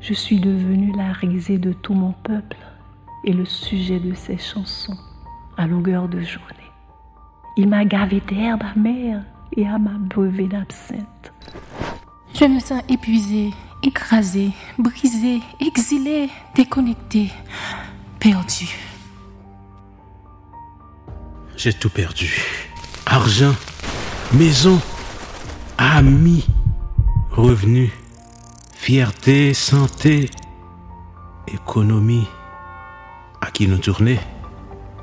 Je suis devenue la risée de tout mon peuple et le sujet de ses chansons à longueur de journée. Il m'a gavé d'herbe amère et à ma brevet d'absinthe. Je me sens épuisée, écrasée, brisée, exilée, déconnectée, perdue. J'ai tout perdu. Argent, maison, amis, revenus, fierté, santé, économie. À qui nous tourner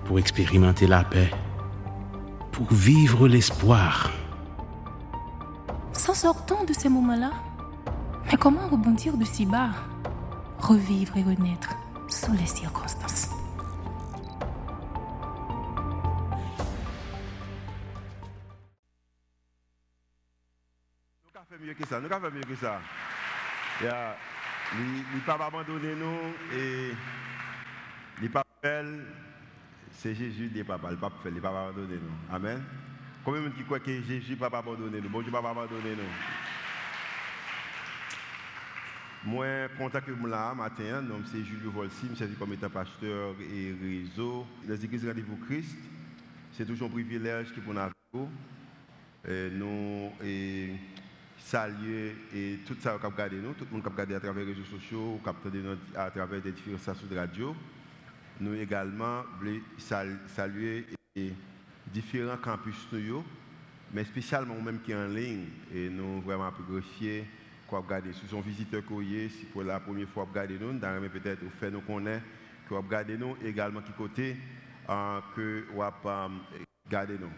pour expérimenter la paix, pour vivre l'espoir. S'en sortant de ces moments-là, mais comment rebondir de si bas Revivre et renaître sous les circonstances? Nous avons fait mieux que ça, nous avons fait mieux que ça. Il y a, il pas abandonné nous et il pas c'est Jésus qui papa, le pape fait, il pas abandonné nous. Amen. Combien de gens qui croient que Jésus ne pas abandonner nous, bon Dieu ne pas abandonner nous. Moi, contact que je là matin, c'est Julio Volsi, je suis comme étant pasteur et réseau. Les églises Rendez-vous Christ, c'est toujours un privilège pour nous. Nous saluer et tout ça qui regardé nous, tout le monde qui a regardé à travers les réseaux sociaux, qui a à travers des différentes stations de radio. Nous également saluer différents campus mais spécialement nous-mêmes qui sont en ligne. Et nous vraiment apprécier quoi regarder. Si son visiteur courrier, si pour la première fois regarder nous, dans peut-être vous fait nous connaître, que vous regardez nous, également qui côté euh, que vous regardez nous.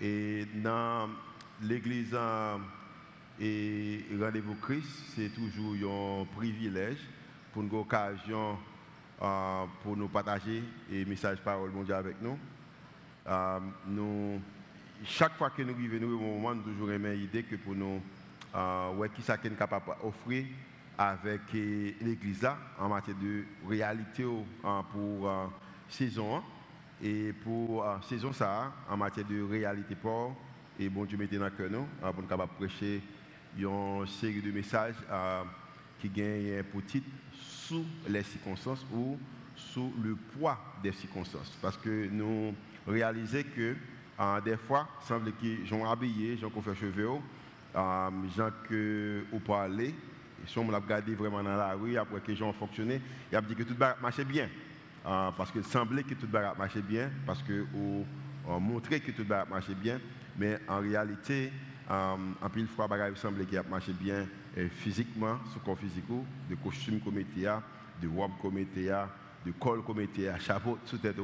Et dans l'église euh, et rendez-vous Christ, c'est toujours un privilège pour une occasion euh, pour nous partager et message parole mondiale avec nous. Euh, nous. Chaque fois que nous vivons, nous, moment, nous toujours aimé l'idée que pour nous, euh, ouais, qui est capable d'offrir avec l'Église en matière de réalité pour saison et pour saison ça en matière de réalité pour et bon Dieu mettez dans le cœur nous pour nous capable prêcher une série de messages qui gagnent pour titre sous les circonstances ou sous le poids des circonstances. Parce que nous réalisons que euh, des fois, il semble que gens habillé, qui fait cheveux, euh, gens que aller, si on l'a regardé vraiment dans la rue, après que ont fonctionné, il a dit que tout marchait bien. Euh, parce qu'il semblait que tout marchait bien, parce que on montrait que tout marchait bien, mais en réalité, euh, en pile fois, il semblait qu'il a marché bien physiquement, sur corps physique, de costume comme de robe comme de col comme chapeau sous tête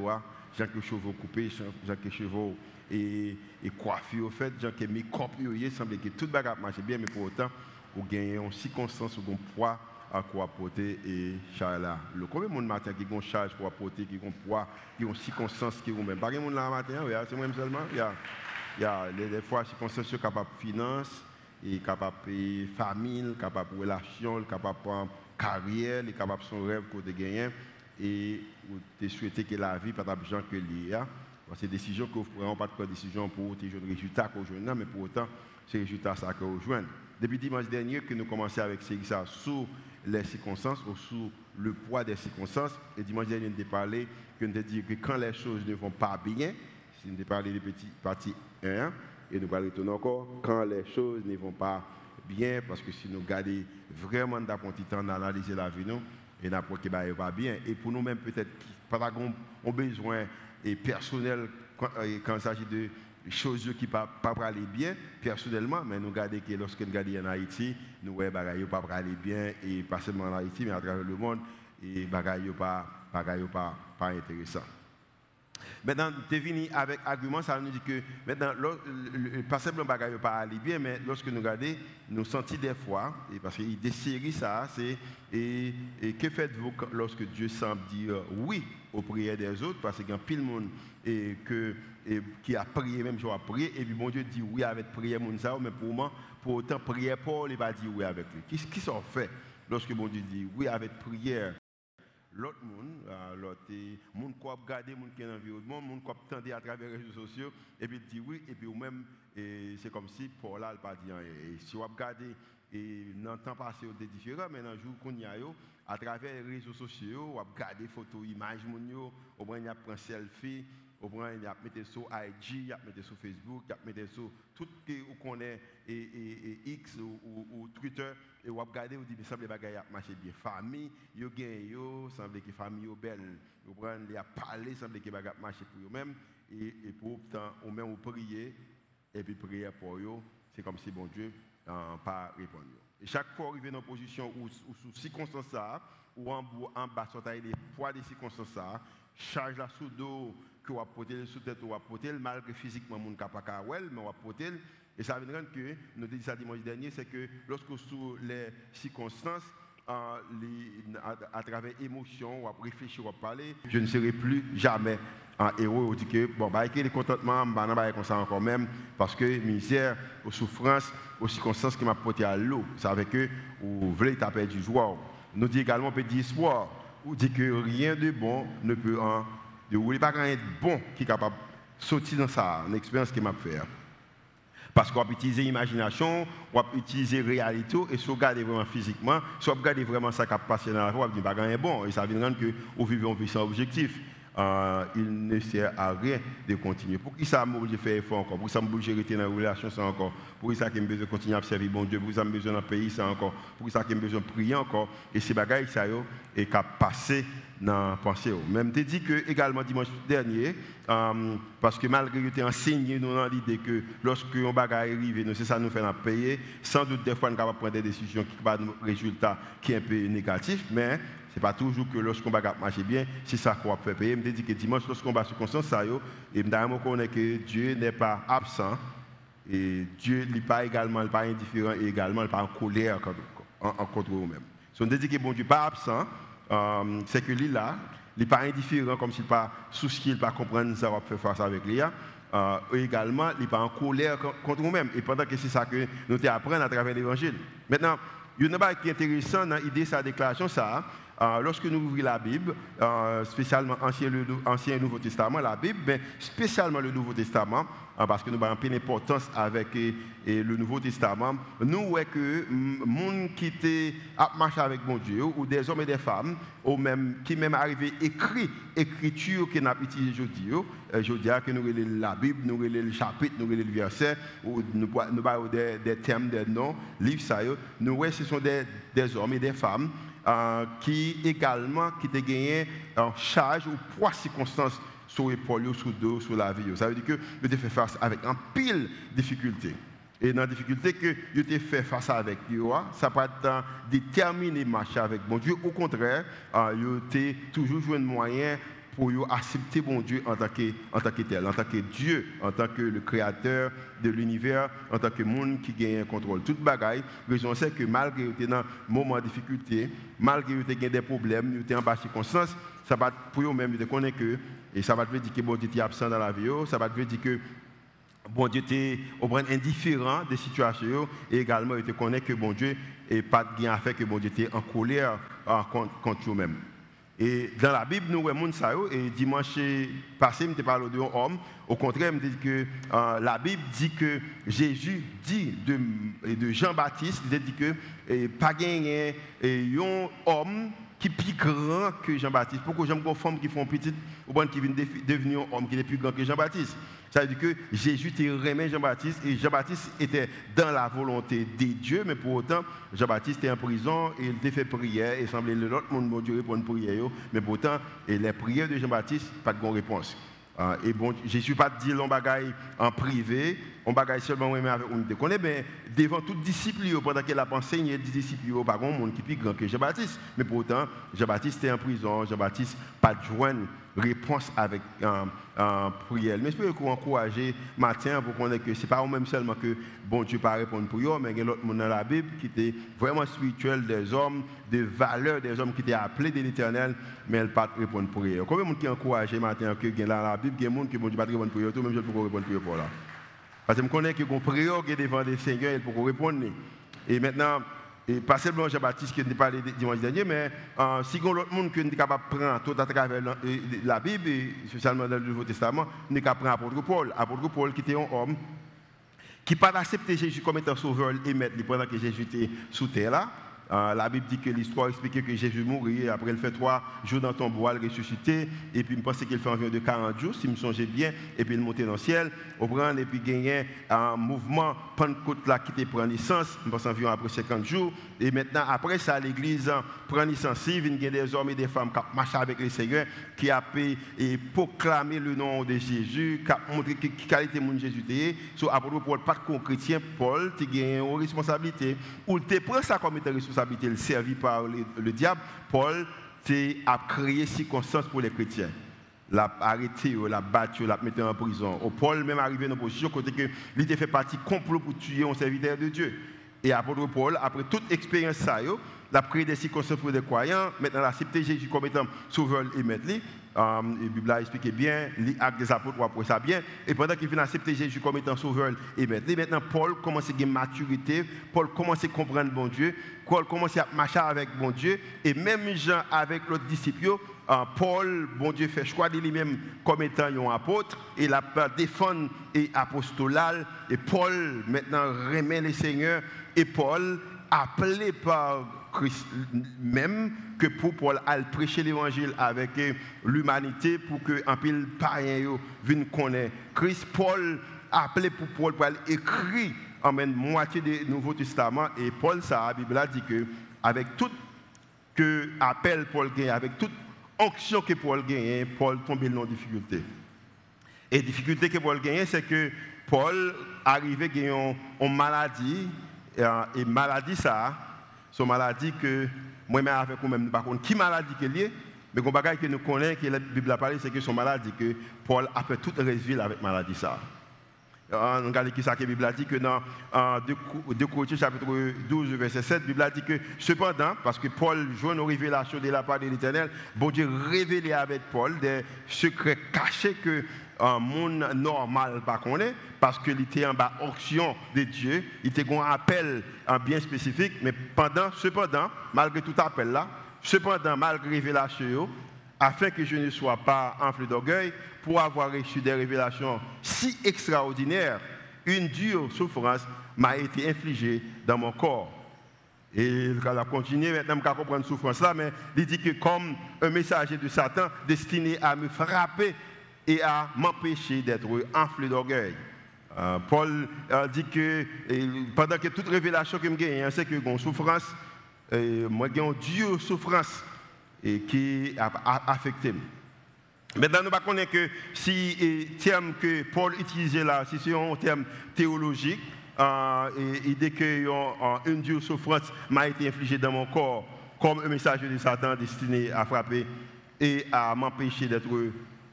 gens qui cheveux coupés, gens qui cheveux et, et coiffés au fait, gens qui mis corps il semble que tout bagarre marche bien, mais pour autant, vous gagnez une circonstance ou un poids à quoi apporter et là. Le combien de monde matin qui ont charge pour apporter, qui ont poids, qui ont circonstances qui ont même? Pas de monde là matin, c'est moi seulement. Il y a, a des fois circonstances capables de finance, et capable de famille, capable de relation, capable de carrière, capable de son rêve côté gagner et tu souhaité que la vie pas de gens que l'IA. C'est des décisions que vous prenez pas de décision pour tes jeunes résultats que vous mais pour autant, c'est résultats ça que vous joignez. Depuis dimanche dernier que nous commençons avec ça sous les circonstances ou sous le poids des circonstances. Et dimanche dernier, nous avons parlé que nous dit que quand les choses ne vont pas bien, si nous avons parlé des petits parties 1, et nous allons retourner encore quand les choses ne vont pas bien, parce que si nous gardons vraiment d'apprendre temps d'analyser la vie, nous, et n'importe qui va pas bien. Et pour nous-mêmes, peut-être, pas avons besoin et personnel quand, euh, quand il s'agit de choses qui ne pas, pas aller bien personnellement, mais nous regardons que lorsque nous regardons en Haïti, nous voyons que pas aller bien, et pas seulement en Haïti, mais à travers le monde, et ne pas, pas, pas intéressant. Maintenant, venu avec argument, ça nous dit que maintenant, pas simplement bagaille pas aller mais lorsque nous regardons, nous sentons des fois, et parce qu'il décrit ça, c'est et, que faites-vous lorsque Dieu semble dire oui aux prières des autres, parce qu'il y a pile de monde et que, qui a prié, même je a prié, et puis mon Dieu dit oui avec prière, mais pour moi, pour autant, prière Paul, il va dire oui avec lui. Qu'est-ce qui s'en fait lorsque mon Dieu dit oui avec prière? L'autre monde, euh, l'autre monde qui a regardé, monde qui est l'environnement, monde qui a entendu à travers les réseaux sociaux, et puis dit oui, et puis ou même, c'est comme si Paul n'a pas dit Et si vous regardez Et dans le temps passé, c'était différent, mais dans le jour qu'on y a, à travers les réseaux sociaux, on a regardé photos, images, on a pris un selfie, au moins, il y a mis sur IG, il y a mis sur Facebook, il y a mis sur tout ce que vous connaissez, et, X ou, Twitter, et vous regardez, vous dites, il semble que ça marché bien. Famille, vous gagnez, il semble que famille est belle. Vous prenez, a parlé, semble que ça marché pour vous-même. Et, et pour autant, vous même vous priez, et puis prier pour vous, c'est comme si bon Dieu n'a pas répondu. Et chaque fois, arrivé dans une position ou, sous circonstances, ou en, en bas, sur les poids des circonstances, charge la sous dos, que vous porter sous tête malgré physiquement mon capacité mais on et ça veut dire que nous dit ça dimanche dernier c'est que lorsque sous les circonstances à, travers émotion, à réfléchir, à parler, je ne serai plus jamais un héros. On dit que, bon, bah, les contentement, bah, non, comme ça encore même, parce que misère, aux souffrances, aux circonstances qui m'a porté à l'eau, ça veut que, vous voulez taper du joie. Nous dit également, petit espoir, ou dit que rien de bon ne peut en de vous pas être bon qui est capable de sortir dans ça, une expérience qui m'a fait. Parce qu'on va utiliser l'imagination, on va utiliser la réalité, et si on regarde vraiment physiquement, si on regarde vraiment ça qui a passé dans la vie, on va dire pas bon. Et ça dire que vous vivez en vie sans objectif. Euh, il ne sert à rien de continuer. Pour qui ça m'a besoin de faire effort encore? Pour ça m'a besoin de rester dans la relation, ça encore? Pour ça qu'il m'a besoin de continuer à servir bon Dieu? Pour ça m'a besoin le pays, ça encore? Pour ça qu'il m'a besoin de prier encore? Et ces bagages, ça et qu'à passer dans la pensée. Même te dit que également dimanche dernier, euh, parce que malgré que tu enseigné nous dans l'idée que lorsque un bagage arrive, c'est ça nous fait payer, sans doute des fois nous capable prendre des décisions qui ont un résultat qui est un peu négatif, mais ce n'est pas toujours que lorsqu'on va marcher bien, c'est ça qu'on va faire payer. Je me dis que dimanche, lorsqu'on va sur conscience, ça, et je connais que Dieu n'est pas absent, et Dieu n'est pas également pas indifférent, et également pas en colère contre nous-mêmes. Si on dit que bon Dieu pas absent, euh, c'est que lui là, il n'est pas indifférent, comme s'il n'est pas soucié, il ne pas comprendre ça va faire face avec lui. Euh, également, il n'est pas en colère contre nous-mêmes. Et pendant que c'est ça que nous apprenons à travers l'évangile. Maintenant, il y a une chose qui est intéressant dans l'idée de sa déclaration, ça, euh, lorsque nous ouvrons la Bible, euh, spécialement Ancien, le, Nouveau Testament, la Bible, mais spécialement le Nouveau Testament, euh, parce que nous avons un peu d'importance avec le Nouveau Testament, nous voyons que monde qui était à avec mon Dieu, ou des hommes et des femmes, ou même, qui même arrivé écrit écriture que nous avons utilisée aujourd'hui, aujourd'hui que nous avons la Bible, nous avons le chapitre, nous avons le verset, ou nous avons des, des termes, des noms, livres, ça, nous voyons ce sont des hommes et des femmes euh, qui également qui te gagné en charge ou poids circonstances sur l'épaule, sur le dos, sur la vie. Ça veut dire que tu te fait face avec un pile difficulté. Et dans la difficulté que tu te fait face avec ça peut être déterminer marcher avec mon Dieu. Au contraire, euh, tu toujours joué un moyen pour accepter mon Dieu en tant, que, tel, en tant que Dieu, en tant que le créateur de l'univers, en tant que monde qui gagne un contrôle. Toute bagaille, raison c'est que malgré que dans un moment de difficulté, malgré que tu des problèmes, tu es en bas circonstance, ça va pour eux-mêmes, de connaître que, et ça va te dire que bon Dieu est absent dans la vie, ça va te dire que bon Dieu est indifférent des situations et également il te que bon Dieu n'est pas de bien à faire que bon Dieu est en colère contre, contre eux-mêmes. Et dans la Bible, nous voyons ça. Et dimanche passé, je parlé de homme. Au contraire, je dit que euh, la Bible dit que Jésus dit de, Jean-Baptiste, il dit que pas gagné un homme qui est plus grand que Jean-Baptiste. Pourquoi j'aime une femme qui font petite ou qui vient devenir un homme qui est plus grand que Jean-Baptiste? Ça veut dire que Jésus était remis Jean-Baptiste et Jean-Baptiste était dans la volonté de Dieu, mais pour autant, Jean-Baptiste était en prison et il était fait prière et semblait l'autre monde bon Dieu répondre prière, mais pourtant, les prières de Jean-Baptiste, pas de bonne réponse. Ah, et bon, je ne suis pas dit l'on bagaille en privé, on bagaille seulement avec on connaît, mais devant tout disciple, pendant qu'elle a enseigné des disciples, pas un monde qui est plus que Jean-Baptiste. Mais pourtant, Jean-Baptiste était en prison, Jean-Baptiste pas de réponse avec un euh, prière. Mais je peux vous encourager matin pour connaître que ce n'est pas même seulement que bon Dieu pas répondre pour eux, mais il y a l'autre monde dans la Bible qui était vraiment spirituel, des hommes, des valeurs, des hommes qui étaient appelés de l'éternel, mais elle pas répondre pour eux. Combien de monde qui encouragé matin que dans la Bible, il y a des gens qui Dieu pas répondre pour eux, tout même je peux répondre pour eux. Parce que je connais que qu'on prière devant le Seigneur, il peut répondre. Et maintenant, et pas seulement Jean-Baptiste qui nous parlé dimanche dernier, mais euh, si on l'autre monde qui est capable de prendre tout à travers la, Bible, et spécialement dans le Nouveau Testament, est capable prendre l'apôtre Paul. Apôtre Paul qui était un homme qui pas accepté Jésus comme étant sauveur et maître pendant que Jésus était sous terre là. Euh, la Bible dit que l'histoire explique que Jésus mourit, après il fait trois jours dans ton bois, il ressuscité, et puis je pense qu'il fait environ de 40 jours, si je me songeais bien, et puis il monte dans le ciel, au prend, et puis gagner un mouvement Pentecôte là qui prend naissance, je pense environ après 50 jours, et maintenant après ça, l'église prend naissance, il y a des hommes et des femmes qui marchent avec le Seigneur, qui a et proclamé le nom de Jésus, qui a montré qui qualité de Jésus était. So, à propos de chrétien, Paul, tu as une responsabilité, ou tu prends ça comme étant responsabilité, le servi par le, diable, Paul a créé circonstances pour les chrétiens l'a arrêté, l'a battu, l'a mis en prison. Au Paul même arrivé dans une position côté que il fait partie complot pour tuer un serviteur de Dieu. Et apôtre Paul, après toute expérience ça, la créé des circonstances pour les croyants, maintenant la accepté Jésus comme étant sauveur et maître. La Bible a expliqué bien, l'acte des apôtres, après ça bien. Et pendant qu'il vient accepter Jésus comme étant sauveur et maître, maintenant Paul commence à gagner maturité, Paul commence à comprendre bon Dieu, Paul commence à marcher avec bon Dieu, et même avec l'autre disciple, uh, Paul, bon Dieu, fait choix de lui-même comme étant un apôtre, et il a défendre et apostolat, et Paul maintenant remet les seigneurs, et Paul, appelé par Christ même, que pour Paul aller prêcher l'évangile avec l'humanité pour que un pile païen vienne connaître Christ. Paul appelé pour Paul pour aller écrire en même moitié du Nouveau Testament et Paul ça la Bible a dit que avec tout que appel Paul gagne avec toute onction que Paul gagne, Paul tombe dans difficulté. Et difficulté que Paul gagne c'est que Paul arrivait à une maladie et maladie ça son maladie que moi-même avec vous-même, par contre, qui maladie qu'elle est, mais qu'on bagaille que nous connaissons, que la Bible a parlé, c'est que son maladie, que Paul a fait toute résil avec maladie ça. On regarde qui ça que la Bible a dit que dans 2 Corinthiens chapitre 12 verset 7, la Bible a dit que cependant, parce que Paul joue une révélation de la part de l'Éternel, bon Dieu révélé avec Paul des secrets cachés que un monde normal parce qu'il était en bas option de Dieu, il était un appel en bien spécifique, mais pendant, cependant, malgré tout appel là, cependant, malgré révélation, afin que je ne sois pas enflé d'orgueil, pour avoir reçu des révélations si extraordinaires, une dure souffrance m'a été infligée dans mon corps. Et il a continué, maintenant, je comprendre souffrance là, mais il dit que comme un messager de Satan destiné à me frapper et à m'empêcher d'être enflé d'orgueil. Euh, Paul a dit que pendant que toute révélation que je gagne, c'est que j'ai souffrance, moi j'ai une dure souffrance et qui a, affecté. Maintenant, nous connaissons que si le terme que Paul utilisait là, si c'est un terme théologique, euh, et, dès que une dure souffrance m'a été infligée dans mon corps, comme un message de Satan destiné à frapper et à m'empêcher d'être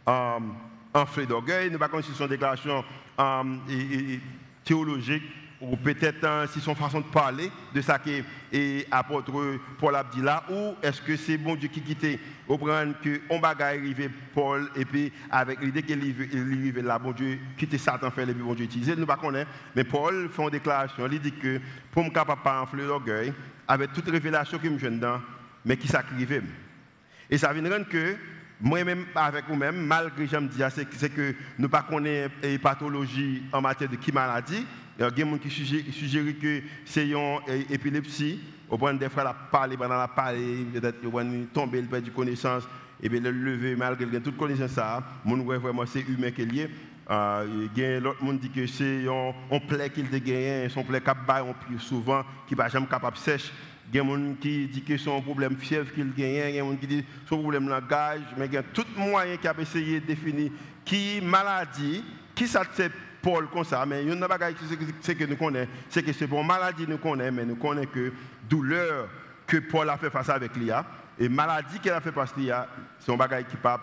euh, enflé d'orgueil. Nous ne pas si son déclaration euh, théologique ou peut-être euh, si son façon de parler de ça que l'apôtre Paul a dit là, ou est-ce que c'est bon Dieu qui quittait au prendre que on bagaille arrivé Paul et puis avec l'idée qu'il arrive là, bon Dieu quitter Satan faire les bon Dieu utiliser, nous ne connaissons mais Paul fait une déclaration, il dit que pour me capable pas enfler d'orgueil, avec toute révélation que me dedans, mais qui s'acrivait. Et ça vient rendre que moi-même, avec vous-même, malgré je me dis, c'est que nous ne connaissons pas les pathologies en matière de qui maladie. Il y a des gens qui suggèrent que c'est une épilepsie. Au point des fois, la parler pendant la parler, tomber, il perd du connaissance, et bien le lever, malgré toute connaissance, ça, mon vraiment c'est humain qui est lié. Euh, a l'autre monde dit que c'est un plaie qu'il a gagné, son plaie on plus souvent, qui n'est jamais capable de sèche. Il y a des gens qui disent que c'est un problème fièvre qu'il gagne, il y a des gens qui disent que c'est un problème langage, mais il y a tout moyen qui a essayé de définir qui maladie, qui ça Paul comme ça, mais il y a une chose que nous connaissons, c'est que c'est pour maladie nous connaissons, mais nous connaissons que douleur que Paul a fait face avec l'IA, et maladie qu'elle a fait face à l'IA, c'est un bagage qui pas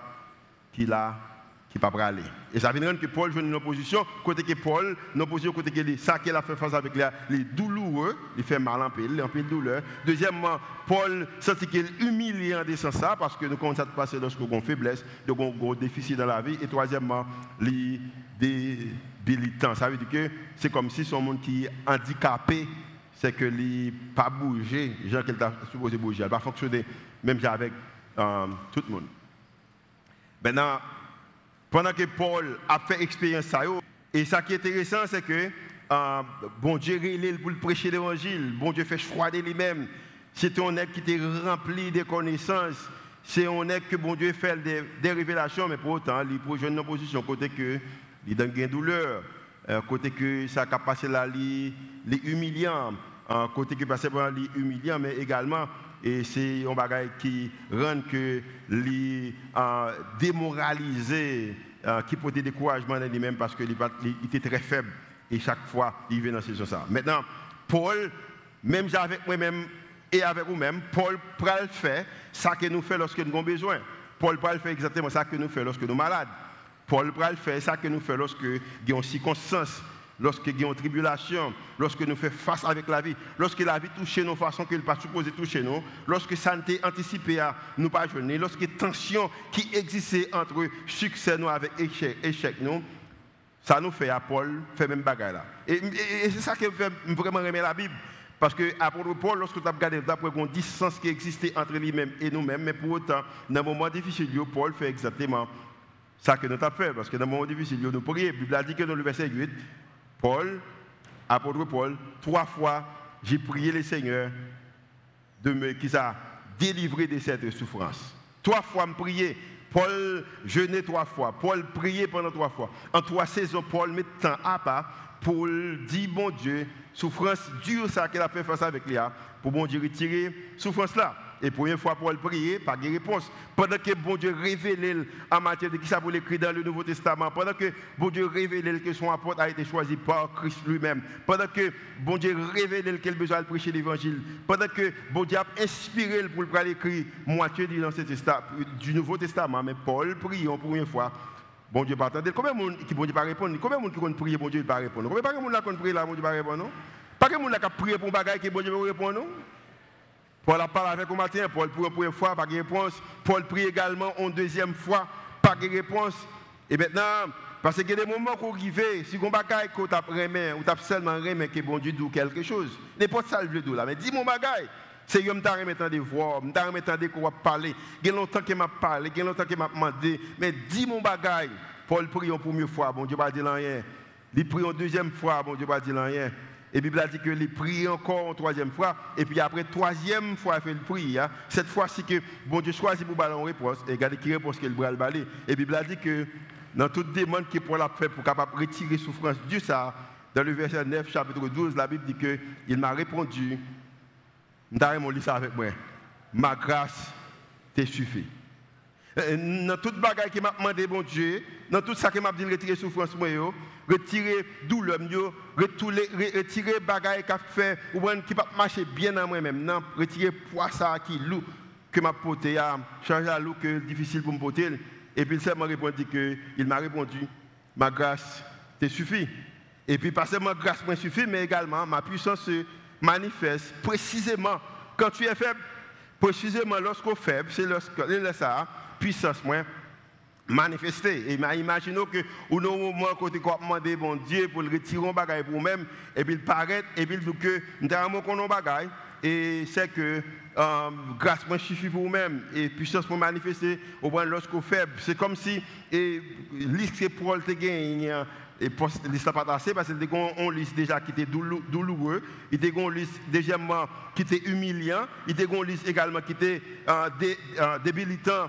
qui l'a qui pas aller. Et ça veut dire que Paul joue une opposition, côté que Paul, une opposition côté que ça qu'il a fait face avec les, les douloureux, il fait mal en pile, en pile douleur. Deuxièmement, Paul sentit qu'il est humilié en descendant ça, parce que nous commençons à passer lorsque avons faiblesse, nous avons déficit dans la vie. Et troisièmement, les débilitant. Ça veut dire que c'est comme si son monde qui est handicapé, c'est que n'est pas bougé, gens qu'il a supposé bouger, elle va fonctionner même avec euh, tout le monde. Maintenant, pendant que Paul a fait expérience ça, et ça qui est intéressant, c'est que euh, bon Dieu révèle pour prêcher l'évangile, bon Dieu fait de lui-même. C'est un être qui était rempli de connaissances. C'est un être que bon Dieu fait des, révélations, mais pour autant, il projette une position côté que il donne une douleur, euh, côté que ça a passé là, il est humiliant, euh, côté que passé par lui humiliant, mais également et c'est un bagage qui rend que les euh, démoralisé, euh, qui portait découragement dans lui-même parce qu'il était très faible et chaque fois il vient dans cette situation. Maintenant, Paul, même avec moi-même et avec vous-même, Paul le faire ça que nous fait lorsque nous avons besoin. Paul le faire exactement ça que nous fait lorsque nous sommes malades. Paul le faire ça que nous fait lorsque nous avons circonstances lorsque nous avons tribulation, lorsque nous faisons face avec la vie, lorsque la vie touche nous façon qu'elle n'est pas supposée toucher nous, lorsque ça n'était anticipé à nous pas jeûner, lorsque tension qui existait entre succès nous avec échec, échec nous, ça nous fait à Paul faire même bagarre là. Et, c'est ça qui me fait vraiment aimer la Bible. Parce que apôtre Paul, lorsque tu as regardé d'après une distance qui existait entre lui-même et nous-mêmes, mais pour autant, dans un moment difficile, Paul fait exactement ça que nous avons fait. Parce que dans un moment difficile, nous prions. La Bible a dit que dans le verset 8, Paul, apôtre Paul, trois fois, j'ai prié le Seigneur de me, qui délivré de cette souffrance. Trois fois, me prier. Paul jeûnait trois fois. Paul priait pendant trois fois. En trois saisons, Paul met temps à part pour dire, bon Dieu, souffrance dure ça qu'il a fait face avec Léa, pour bon Dieu retirer souffrance là. Et première fois, Paul prier, pas de réponse. Pendant que bon Dieu révèle en matière de qui ça vous l'écrit dans le Nouveau Testament, pendant que bon Dieu révèle que son apôtre a été choisi par Christ lui-même, pendant que bon Dieu révèle qu'il a besoin de prêcher l'évangile, pendant que bon Dieu a inspiré pour le écrire moitié du, du Nouveau Testament, mais Paul prie en première fois. Bon Dieu pas attendre. Combien de monde qui bon Dieu pas répondre? Combien de monde qui prie bon pas répondre? Combien de monde qui prie là bon Dieu pas répondre Pas de monde qui prie pour un bagage que bon Dieu pas répondre Paul a parlé avec au matin, Paul pour une première fois, pas de réponse. Paul prie également une deuxième fois, pas de réponse. Et maintenant, parce qu'il y a des moments où arrive, si on bagaille que tu as remis, ou tu as seulement remis que bon Dieu dit quelque chose, n'importe ça le là, mais dis mon bagaille. C'est que je remettant des voix, je remettant des qu'on parler. Il y a longtemps qu'il m'a parlé, il y a longtemps qu'il m'a demandé, mais dis mon bagaille. Paul prie une première fois, bon Dieu va dire rien. Il prie une deuxième fois, bon Dieu va dire rien. Et Bible a dit que les prie encore une troisième fois. Et puis après, troisième fois, il fait le prier. Hein. Cette fois-ci que bon Dieu choisit pour balancer une réponse. Et regardez qui réponse qu'il va le balayer. Et Bible a dit que dans toute demande qui pour la fait pour capable retirer souffrance Dieu ça, dans le verset 9, chapitre 12, la Bible dit que il m'a répondu, mon ça avec moi. Ma grâce te suffit. Euh, dans toute bagaille qui m'a demandé, bon Dieu, dans tout ça qui m'a dit retirer souffrance, moi, retirer douleur, retirer bagaille qui fait, ou qui pas marcher bien dans moi-même, non, retirer poids ça qui lourd que m'a porté, changer la lourd que difficile pour me porter. Et puis il m'a répondu que il m'a répondu, ma grâce te suffit. Et puis pas seulement grâce me suffit, mais également ma puissance se manifeste précisément quand tu es faible. Précisément lorsqu'on est faible, c'est lorsque ça, puissance moins manifester. Et imaginons que au moment où tu as demandé bon Dieu pour le retirer un bagage pour nous-mêmes, et puis il paraît, et puis il dit que nous avons un bagage, et c'est que euh, grâce moi suffit pour vous-même, et puissance pour manifester au point lorsqu'on faible. C'est comme si l'histoire pour te gagné et l'histoire pas passé parce qu'il une liste déjà qui était douloureux, il a une liste deuxièmement qui était humiliant, il liste également qui était euh, euh, débilitant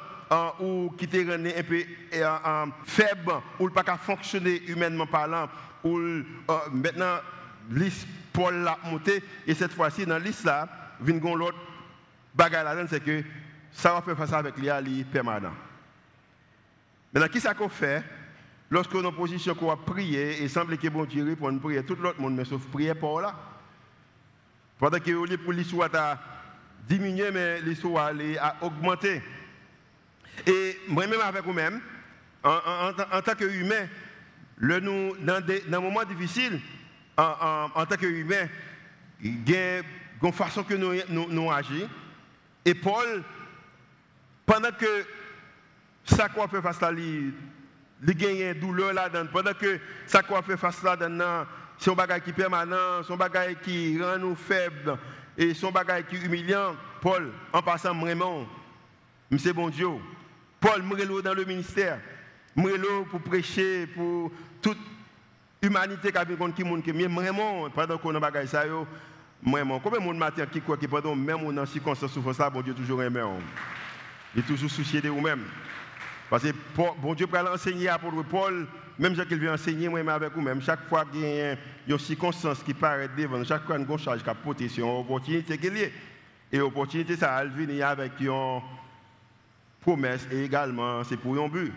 ou qui était un peu euh, faible, ou pas qu'à fonctionner humainement parlant, ou euh, maintenant, liste Paul l'a monté, et cette fois-ci, dans liste là, vient l'autre bagaille là c'est que ça va faire face avec lui, permanent. Maintenant, qui ça qu'on fait? Lorsque nous en position qu'on va prier, et semble que bon Dieu répond prier, tout l'autre monde, mais sauf prier Paul là. Pendant que l'histoire a diminué, mais l'histoire a augmenté. Et moi-même avec vous-même, en, tant qu'humain, dans, des, dans moments difficiles, en, tant qu'humain, il y a une façon que nous, agissons. Et Paul, pendant que ça qu'on fait face à lui, il gagne douleur là-dedans, pendant que ça qu'on fait face là-dedans, son bagage qui est permanent, son bagage qui rend nous faibles, et son bagage qui est humiliant, Paul, en passant vraiment, c'est bon Dieu. Paul Mrelo dans le ministère. Mrelo pour prêcher, pour tout humanité qui a vu qui monde qui vraiment pendant qu'on a bagay ça yo vraiment combien de monde matin qui croit que pendant même dans circonstances souffrance là bon Dieu toujours aimé il est toujours soucié de vous-même. Parce que bon Dieu pour enseigner à Paul même si qu'il vient enseigner moi avec vous-même. Chaque fois qu'il y a une circonstance qui paraît devant chaque fois une charge qui a porté une opportunité qu'il y a et l'opportunité ça va venir avec une promesse et également c'est pour un but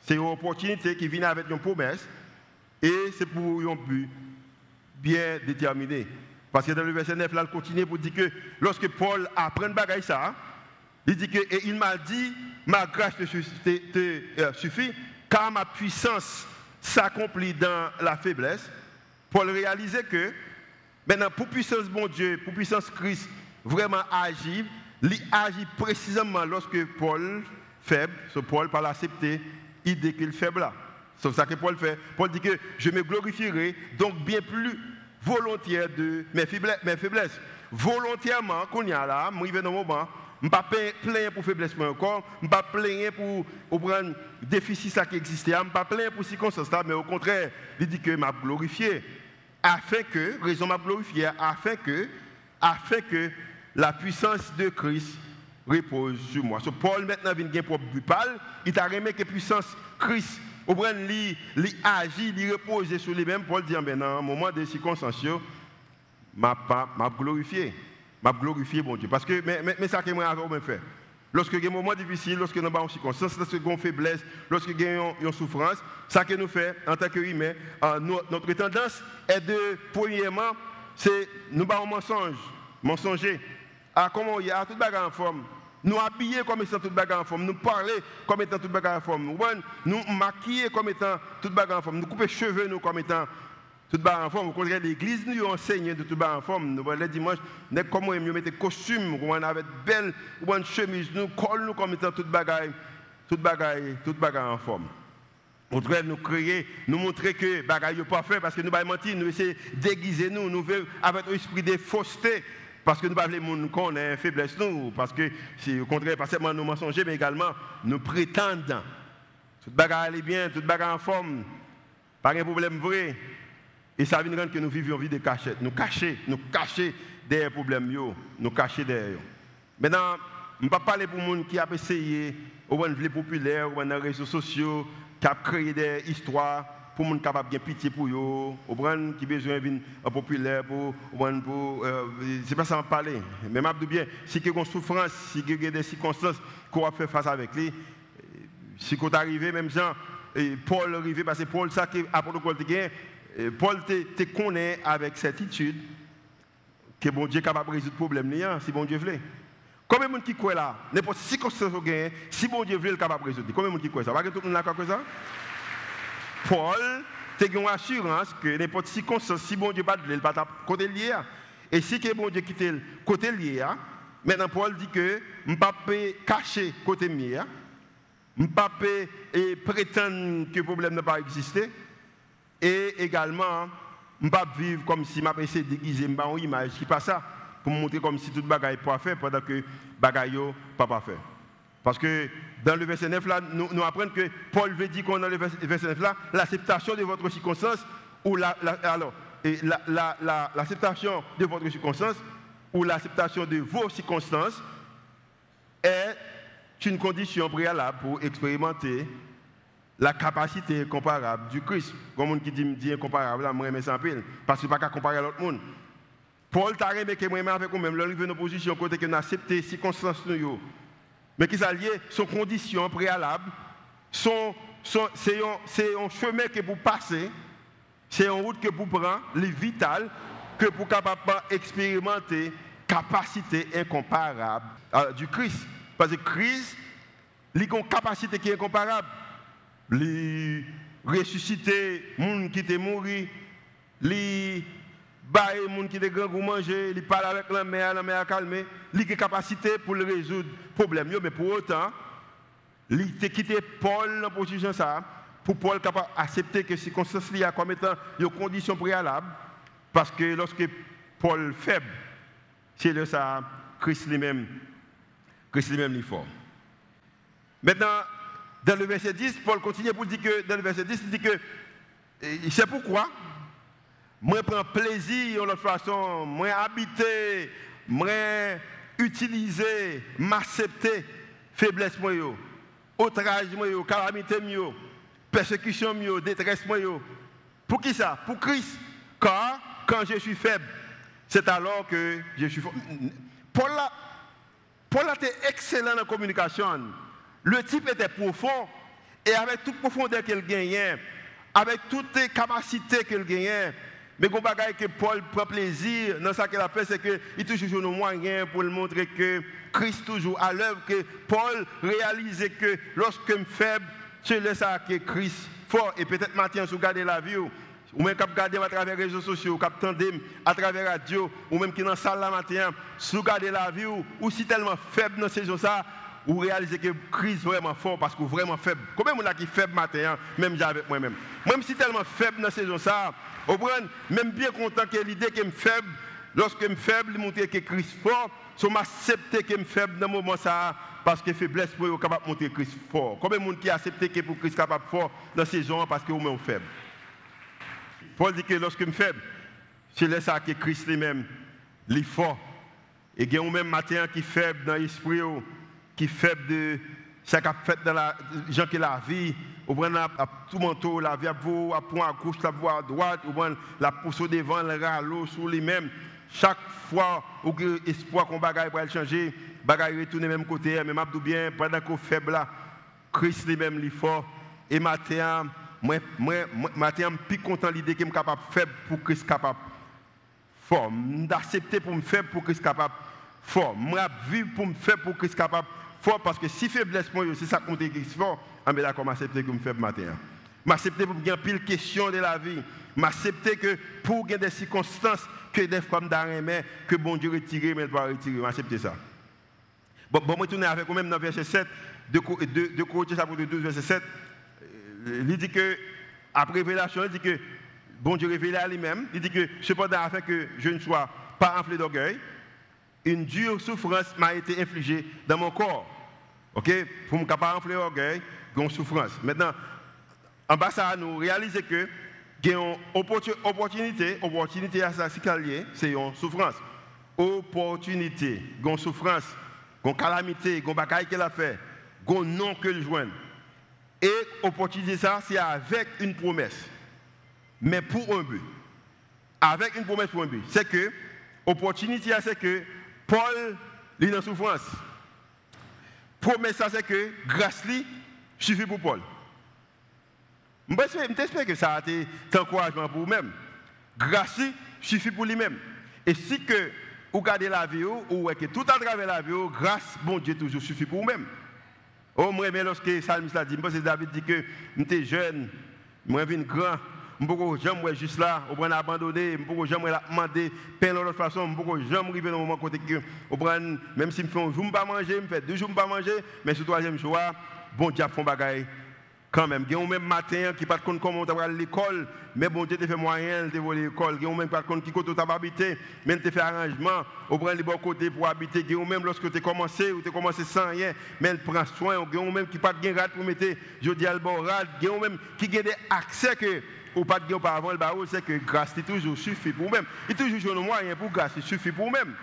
c'est une opportunité qui vient avec une promesse et c'est pour un but bien déterminé. Parce que dans le verset 9, là, il continue pour dire que lorsque Paul apprend bagaille ça, il dit que, et il m'a dit, ma grâce te, euh, suffit, car ma puissance s'accomplit dans la faiblesse. Paul réalisait que, maintenant, pour puissance bon Dieu, pour puissance Christ, vraiment agir, il agit précisément lorsque Paul, faible, ce Paul, par l'accepter, idée qu'il faible là. C'est ça que Paul fait. Paul dit que je me glorifierai donc bien plus volontiers de mes faiblesses. Volontairement, qu'on y a là, je vais dans le moment, je ne pas plaindre pour faiblesse encore, je ne pas plaindre pour, déficit qui existait, je ne pas plaindre pour circonstances là, mais au contraire, il dit que m'a glorifié. Afin que, raison m'a glorifié, afin que, afin que la puissance de Christ repose sur moi. So Paul maintenant vient pour Paul, il t'a remis que puissance Christ au point li, agit, li repose sur lui-même, Paul dit, ben, dans un moment de circonstances, m'a m'a glorifié. M'a glorifié, bon Dieu. Parce que, mais, mais, ça que moi, j'ai fait. Lorsque il y a un moment difficile, lorsque nous avons une circonstance, lorsque nous avons une faiblesse, lorsque nous avons une souffrance, ça que nous fait en tant qu'humains, euh, notre tendance est de, premièrement, c'est nous avons un mensonge, mensonger. Ah, comment il y a tout le en forme nous habiller comme étant toute bagarre en forme, nous parler comme étant toute bagarre en forme, nous maquiller comme étant toute bagarre en forme, nous couper cheveux nous comme étant toute bagarre en forme. Au contraire, l'église nous enseigne de toute bagarre en forme. Nous voyons les dimanches, comment nous mettons costume, on avec belle une chemise, nous collons nous comme étant toute bagarre, toute bagarre, toute bagarre en forme. Au contraire, nous créer, nous montrer que bagarre n'est pas fait parce que nous ne mentir, nous essayons de déguiser nous, nous avec l'esprit de fausseté. Parce que nous ne voulons pas ait une faiblesse, nous. Parce que, c'est au contraire, pas seulement nous mensonger, mais également nous prétendons. Toute bagarre est bien, toute bagarre en forme. Pas de problème vrai. Et ça vient rendre que nous vivions vie de cachette. Nous cacher, nous cacher des problèmes, nous cacher derrière. Maintenant, je ne vais pas parler pour les gens qui ont essayé, ou les populaires, ou les réseaux sociaux, qui ont créé des histoires pour les gens capables de pitié pour eux, ou qui besoin d'une populaire pour pour euh, c'est pas ça en parler. Mais je bien, si a une souffrance, si a des circonstances qu'on va faire face avec lui, si vous arrivé même Jean et Paul arrivé parce que Paul ça qui apôtre Paul Paul te connaît avec certitude que bon Dieu est capable de résoudre le problème si bon Dieu veut. Combien de gens qui là N'importe si si bon Dieu veut, il est capable de résoudre. Combien de gens qui croient ça tout le monde avec ça? Paul a une assurance que n'importe circonstance, si bon Dieu pas de pas côté lié. Et si que bon Dieu quitte le côté lié, maintenant Paul dit que je ne pas cacher côté mien, je ne pas prétendre que le problème n'a pas existé. Et également, je ne pas vivre comme si je essayé de déguiser une image qui pas ça, pour montrer comme si tout le bagaille pas fait pendant que le bagaille pas fait. Parce que dans le verset 9, là, nous, apprenons que Paul veut dire qu'on dans le verset 9, là, l'acceptation de votre circonstance, ou la, alors, l'acceptation de votre circonstance, ou l'acceptation de vos circonstances, est une condition préalable pour expérimenter la capacité comparable du Christ. Comme on qui dit, dit incomparable, moi, je sans pile, parce que je ne pas comparer à l'autre monde. Paul t'a remis que moi, avec vous-même, l'arrivée de nos positions, côté que nous acceptons les circonstances, mais qui s'allient sont conditions préalables, c'est un, chemin que vous passez, c'est une route que vous prenez, les vital, que pour capable expérimenter capacité incomparable euh, du Christ. Parce que Christ, il a une capacité qui est incomparable. Il ressusciter les gens qui étaient morts, il bah, les gens qui goût manger, il parle avec la mère, la mère a calmé, il a une capacité pour résoudre le problème. Mais pour autant, il a quitté Paul dans position ça, pour Paul capable d'accepter que ces circonstances liées comme étant une condition préalable, parce que lorsque Paul faible, c'est le ça, Christ lui-même, Christ lui-même est fort. Maintenant, dans le verset 10, Paul continue pour dire que, dans le verset 10, il dit que c'est pourquoi? Moi prends plaisir de toute façon, moi habiter, moi utiliser, m'accepter faiblesse moi outrage moi calamité moi persécution moi détresse moi Pour qui ça Pour Christ. Car quand je suis faible, c'est alors que je suis fort. Paul Paul était excellent en communication. Le type était profond et avec toute profondeur qu'il gagnait, avec toutes les capacités qu'il gagnait, mais ce bagaille que Paul prend plaisir dans ce qu'il a fait, c'est qu'il toujours nos moyens pour le montrer que Christ toujours à l'œuvre, que Paul réalisait que lorsque je faible, je laisse à que Christ fort. Et peut-être maintenant, si vous regardez la vie, ou même quand vous à travers les réseaux sociaux, ou quand à travers la radio, ou même qui dans la salle la matin, si vous regardez la vie, ou si tellement faible dans ces jours-là, vous réalisez que Christ est vraiment fort parce que vraiment faible. Combien de gens qui faible matin, même avec moi-même. Même si tellement faible dans ces jours-là, même bien content que l'idée que je faible, lorsque je faible, il montre que Christ fort, je m'accepter que je faible dans ce moment là parce que faiblesse pour être capable de montrer Christ fort. Combien de gens qui acceptent que pour Christ capable fort dans ces jours parce que vous êtes faible? Paul dit que lorsque je faible, c'est là ça que Christ lui-même est fort. Et il y a même matin qui faible dans l'esprit, qui faible de ce qu'il a fait dans la gens qui la vie. Ou à tout manteau, la vie à vous, à point à gauche, la voie à droite, ou bien la pousse au devant, le râleau sur lui-même. Chaque fois où espoir qu'on bagaille pour changer, bagaille retourne même côté, mais m'a bien pendant qu'on faible là, Christ lui-même est fort. Et matin, moi, moi, matin, suis content l'idée que suis capable faire pour Christ capable fort. D'accepter pour me faire pour Christ capable fort. Moi, vivre pour me faire pour Christ capable fort parce que si faiblesse moi, c'est ça compte Christ fort, je suis d'accord m'accepter que me faire matin? M'accepter pour gagner pile question de la vie. M'accepter que pour gagner des circonstances que des fois mais que bon Dieu retire mais doit retirer. M'accepter ça. Bon, bon, je vais avec vous-même dans verset 7 de, de, de Corinthiens chapitre 12 verset 7. Il dit que, après révélation, il dit que bon Dieu révélé à lui-même, il dit que cependant, afin que je ne sois pas enflé d'orgueil, une dure souffrance m'a été infligée dans mon corps. OK? Pour ne pas enfler d'orgueil, une souffrance. Maintenant, en bas, ça, nous réaliser que il y a une opportunité, opportunité à ça, c'est une souffrance. Opportunité, une souffrance, une calamité, une bagaille qu'elle a fait, un nom que le joigne. Et opportunité, ça, c'est avec une promesse. Mais pour un but. Avec une promesse pour un but. C'est que, opportunité, c'est que Paul est en souffrance. Promesse, c'est que grâce lui suffit pour Paul. Je que ça a été un encouragement pour vous-même. Grâce suffit pour lui-même. Et si que vous gardez la vie, ou que tout à travers la vie, grâce, bon Dieu, toujours suffit pour vous-même. Oh, moi, mais lorsque Salmis a dit, David dit que j'étais jeune, moi, je grand, je ne jamais juste là, je vais abandonner, je ne jamais demander, peine de l'autre façon, je ne jamais arriver dans le moment côté que, même si je fais un jour, je ne pas manger, je fais deux jours, ne pas manger, mais le troisième jour, bon Dieu, font bagaille quand même. Il y a même matin qui pas compte comment vas à l'école, mais bon Dieu te fait moyen de voler l'école. Il y a même pas qui côté tu habiter, mais tu fait arrangement, au prend les bons côtés pour habiter. Il même lorsque tu commencé ou tu commencé sans rien, mais elle prend soin. Il même qui pas de rad pour mettre je dis rad. Il y a même qui a des accès que ou pas de auparavant le barreau, c'est que grâce est toujours suffit pour même. Il toujours un moyen pour grâce, il suffit pour même.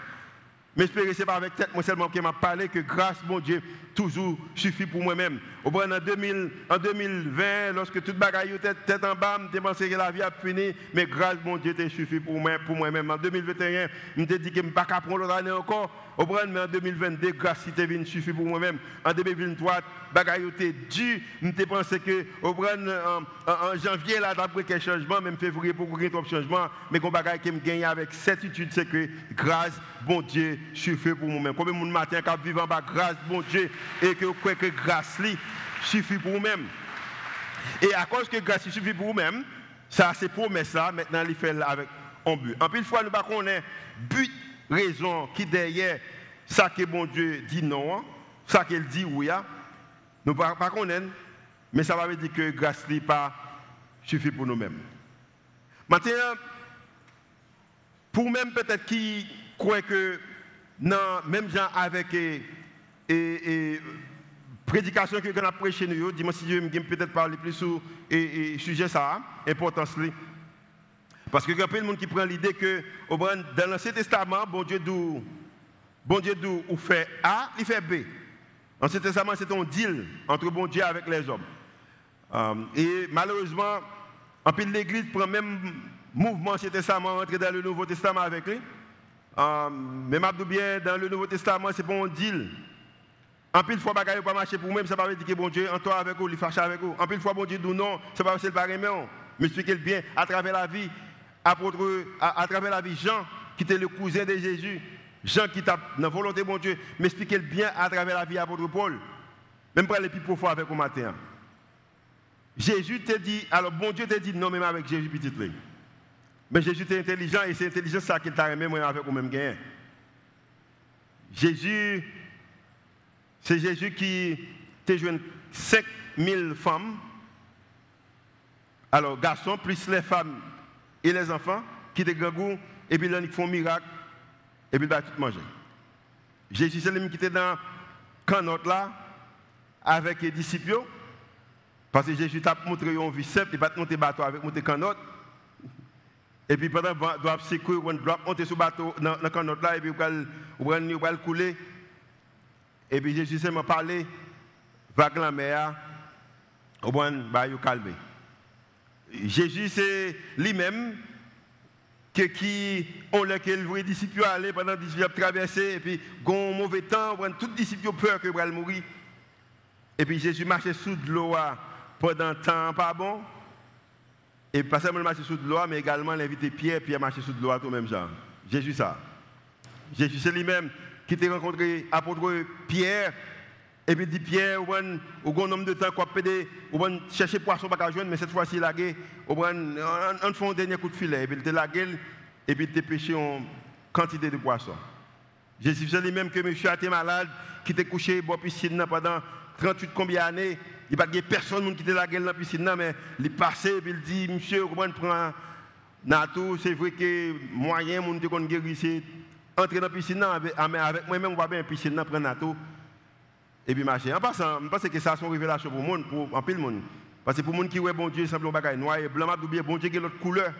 Mais j'espère que ce n'est pas avec tête, moi seulement qui m'a parlé que grâce, mon Dieu, toujours suffit pour moi-même. Au 2000, en 2020, lorsque toute bagaille était en bas, je pensé que la vie a fini, mais grâce, mon Dieu, te suffit pour moi-même. Pour moi en 2021, je me dit que je ne pas prendre l'autre année encore. Au mais en 2022, grâce, te vient suffit pour moi-même. En 2023, bagaille était dû, je pensé que au en, en, janvier, là, d'après quelques changements, même février, pour qu'il y ait trop changement, mais qu'on bagaille gagne avec certitude, c'est que grâce, bon Dieu, suffit pour moi-même. Combien de matin qui vivent en bas, grâce, bon Dieu, et que vous croyez que grâce suffit pour vous-même. Et à cause que grâce suffit pour vous-même, ça c'est promesse là, maintenant il fait avec un but. En plus, fois, nous ne connaissons but, raison qui derrière ça que bon Dieu dit non, ça qu'il dit oui, hein. nous ne pas connaître, mais ça va dire que grâce n'est pas suffit pour nous-mêmes. Maintenant, pour même peut-être qui croient que non, même gens avec et, prédication que nous avons prêché nous, dimanche si Dieu peut-être parler plus sur le sujet ça, importance Parce que y a plein de monde qui prend l'idée que dans l'Ancien Testament, bon Dieu d'où bon Dieu d'où fait A, il fait B. L'Ancien Testament, c'est un deal entre bon Dieu avec les hommes. Euh, et malheureusement, en plus l'Église prend même mouvement Ancien Testament, entrer dans le Nouveau Testament avec lui. Euh, mais dans le Nouveau Testament, c'est pas un deal. En plus, fois, bagaille pas marcher pour moi, ça ne veut pas dire que bon Dieu, en toi avec vous, il fâche avec vous. En plus, fois, bon Dieu dit non, ça ne veut pas dire que c'est Mais expliquez bien, à travers la vie, à, à, travers la vie, Jean, qui était le cousin de Jésus, Jean qui t'a dans volonté bon Dieu, m'expliquez bien à travers la vie, apôtre Paul. Même pour les plus profonds avec vous matin. Jésus t'a dit, alors bon Dieu t'a dit non, même avec Jésus petit. Mais Jésus était intelligent et c'est intelligent ça qu'il t'a remis avec vous-même gain. Jésus, c'est Jésus qui t'a joué 5000 femmes, alors garçons, plus les femmes et les enfants, qui te goût, et puis là, ils font miracle, et puis ils tout manger. Jésus, c'est lui qui était dans canotte là, avec les disciples, parce que Jésus t'a montré une vie simple, il va monter bateau avec monter canotte. Et puis pendant doit secourir, on doit monter sur le bateau dans la canotte là, et puis on va couler. Et puis Jésus s'est parlé, vague la mer, on va calmer. Jésus, c'est lui-même qui ont lequel les disciples aller pendant 18 ans traverser, et puis, un mauvais temps, tous les disciples ont peur que va mourir. Et puis Jésus marchait sous de l'eau pendant un temps pas bon. Et pas seulement marcher sous de l'eau, mais également l'inviter Pierre, Pierre marcher sous de l'eau tout même genre. Jésus ça. Jésus c'est lui-même qui t'a rencontré apôtre Pierre. Et puis dit Pierre, ou un nombre de temps qu'on peut ou chercher poisson pas joindre, mais cette fois-ci la guerre, ou on fait un dernier coup de filet, et puis il gueule, et puis il pêché une quantité de poissons. Jésus c'est lui-même que monsieur a été malade, qui était couché dans la piscine pendant 38 combien d'années, il n'y a pas personne qui était la gueule dans la piscine, mais il est passé et il dit, monsieur, comment prend Nato, c'est vrai que moyen, mon te qu'on guérit, entrer dans la piscine, avec moi-même, on va bien piscine, prendre Nato, et puis marcher. En passant, je pense que ça, c'est une révélation pour le monde, pour un le monde. Parce que pour les gens qui voient bon Dieu, simplement bagaille noir et blanc, bien bon Dieu qui a l'autre couleur.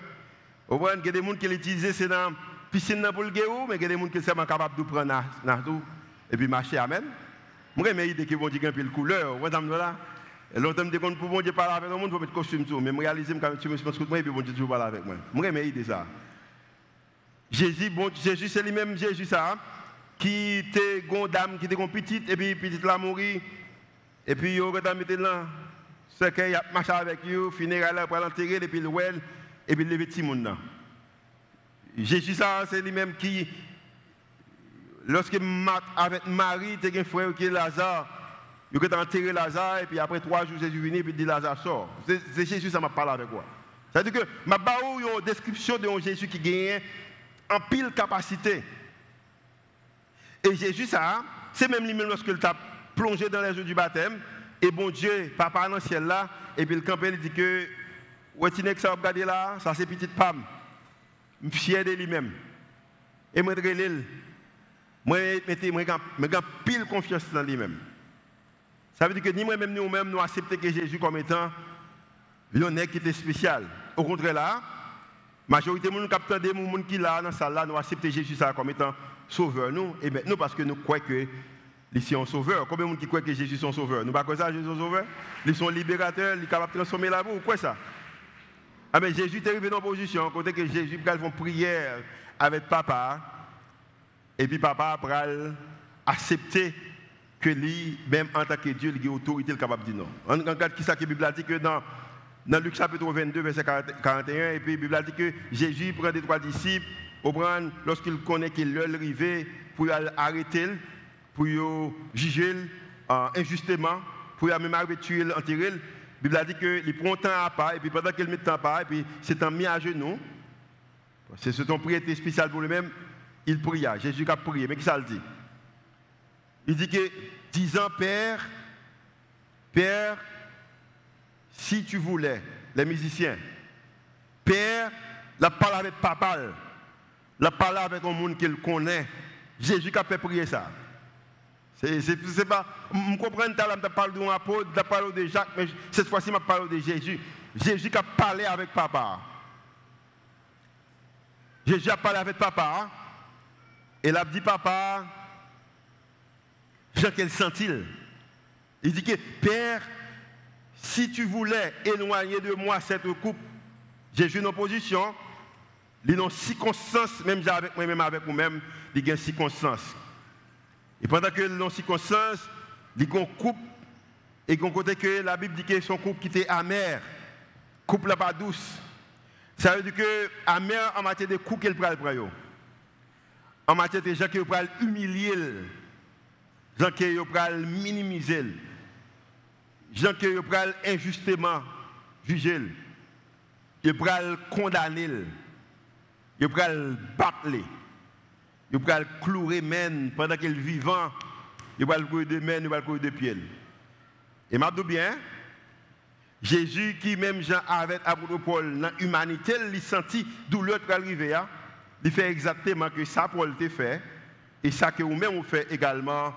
Il y a des gens qui l'utilisent, c'est dans la piscine pour le guérou, mais il y a des gens qui sont capables de prendre Nato et puis marcher. Amen. Moi, j'ai idée que bon Dieu a une couleur. Vous voyez, là. Et longtemps, je pour bon Dieu parler avec le monde, je mettre costume tout. Mais je réalise que je me suis moi et puis bon Dieu parler avec moi. Moi, j'ai ça. Jésus, bon, Jésus, c'est lui-même Jésus ça, qui était une dame, qui était une petite, et puis petite l'a mouru. Et puis, il a mis là, c'est qu'il a marché avec lui, funéraire pour l'enterrer, et puis le well, et puis le petit monde. Jésus, ça, c'est lui-même qui, lorsque avec Marie, il a un frère qui est Lazare, il a enterré Lazare, et puis après trois jours, Jésus est venu, et puis il dit Lazare sort. C'est Jésus, ça m'a parlé avec moi. C'est-à-dire que ma une description de Jésus qui gagne en pile capacité. Et Jésus, ça, c'est même lui-même lorsqu'il t'a plongé dans les eaux du baptême, et bon Dieu, papa dans le ciel là, et puis le campé il dit que, tu que ça va regarder là, ça c'est petite femme. Je suis fier de lui-même. Et moi, je moi, je pile confiance dans lui-même. Ça veut dire que ni moi-même, nous-mêmes, nous acceptons que Jésus comme étant l'honneur qui était spécial. Au contraire, là, majorité des gens qui des gens qui là dans salle là, nous acceptons Jésus ça comme étant sauveur nous. Et maintenant parce que nous croyons que ici un sauveur. Combien de gens qui croient que Jésus est sauveur Nous ne pas ça Jésus est sauveur Ils sont libérateurs, ils sont capables de transformer la vie quoi ça? Ah mais Jésus est arrivé dans une position côté que Jésus fait une prière avec papa. Et puis papa après accepter que lui même en tant que Dieu il a autorité capable de dire non. En regarde qui ça que la Bible que dans dans Luc chapitre 22, verset 41, et puis la Bible dit que Jésus prend des trois disciples, lorsqu'il connaît qu'il est arrivé, pour arrêter, pour juger euh, injustement, pour même arriver tuer, enterrer. La Bible dit qu'il prend temps à part, et puis pendant qu'il met temps à part, et puis c'est un mis à genoux. C'est ce ton prière spécial pour lui-même, il pria. Jésus a prié. Mais qui ça le dit? Il dit que, disant Père, Père, si tu voulais, les musiciens, Père, la parole avec papa, la parole avec un monde qu'il connaît, Jésus a fait prier ça. C'est pas, je comprends, tu parles d'un apôtre, tu parles de Jacques, mais cette fois-ci, je parle de Jésus. Jésus qui a parlé avec papa. Jésus a parlé avec papa. Et il a dit, papa, Jean, quel sent-il? Il dit que, Père, si tu voulais éloigner de moi cette coupe, Jésus une opposition, il a une circonstance, même avec moi-même, avec vous-même, il a une circonstance. Et pendant que dans circonstance, il a une coupe, et qu'on côté que la Bible dit que son coupe qui était amer, coupe là pas douce. Ça veut dire que amer en matière de coupe qu'elle prend le En matière de gens qui prend humilier, gens qui prend minimiser, gens qui prend injustement juger, ils prend condamner, ils prend battre va le clouer men pendant qu'il est vivant. Va le courir de main, il va le courir de pied. Et m'a bien, Jésus qui même Jean avec apôtre Paul dans l'humanité, il senti douleur pour arriver. Hein. Il fait exactement que ça Paul te fait et ça que vous-même vous faites également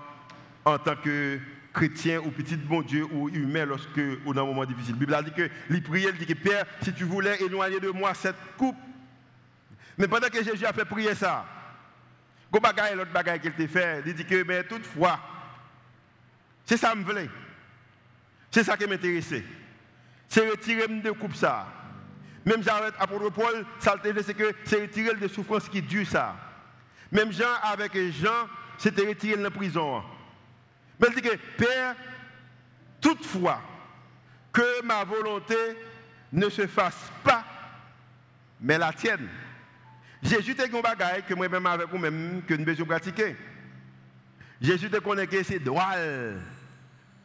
en tant que chrétien ou petit bon Dieu ou humain lorsque ou dans un moment difficile. La Bible a dit que il priait, il dit que Père, si tu voulais éloigner de moi cette coupe. Mais pendant que Jésus a fait prier ça, Go bagaille l'autre qu'il fait, dit que mais toutefois c'est ça que je voulais. C'est ça qui m'intéressait. C'est retirer de coupe ça. Même Jean avec apôtre Paul, ça c'est que c'est retirer des souffrances qui durent ça. Même Jean avec Jean, c'était retirer de la prison. Mais il dit que Père, toutefois que ma volonté ne se fasse pas, mais la tienne. Jésus te un bagage que moi-même avec vous-même que nous devons pratiquer. Jésus te connaît que c'est droit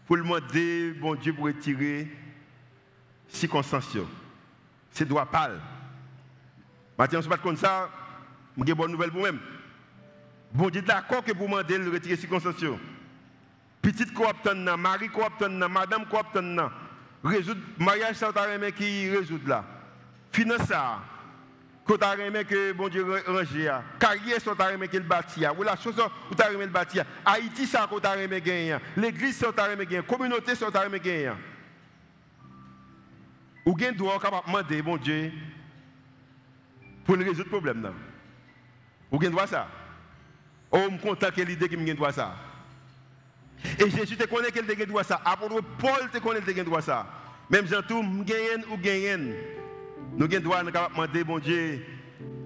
pour le demander, bon Dieu, pour retirer circonstances. C'est droit pâle. Maintenant, si pas comme ça, j'ai une bonne nouvelle pour vous-même. Bon Dieu d'accord que vous demandez de retirer circonstances. Petite cooptante, mari cooptante, madame cooptante, résoudre mariage, ça qui résout là? Finance ça as aimé que bon Dieu range, carrière tu as aimé qu'il bâtit, relation que tu as aimé le bâtir, Haïti ça tu as aimé gagner, l'église ça as aimé gagner, communauté ça as aimé gagner. Ou bien droit capable demander bon Dieu pour résoudre le problème là. Ou bien droit ça? Oh, je suis content que l'idée qui me droit ça. Et Jésus te connaît qu'elle te droit ça. Apôtre Paul te connaît qu'elle te droit ça. Même Jean tout, gagne ou gagne. Nous avons droit de demander, bon Dieu,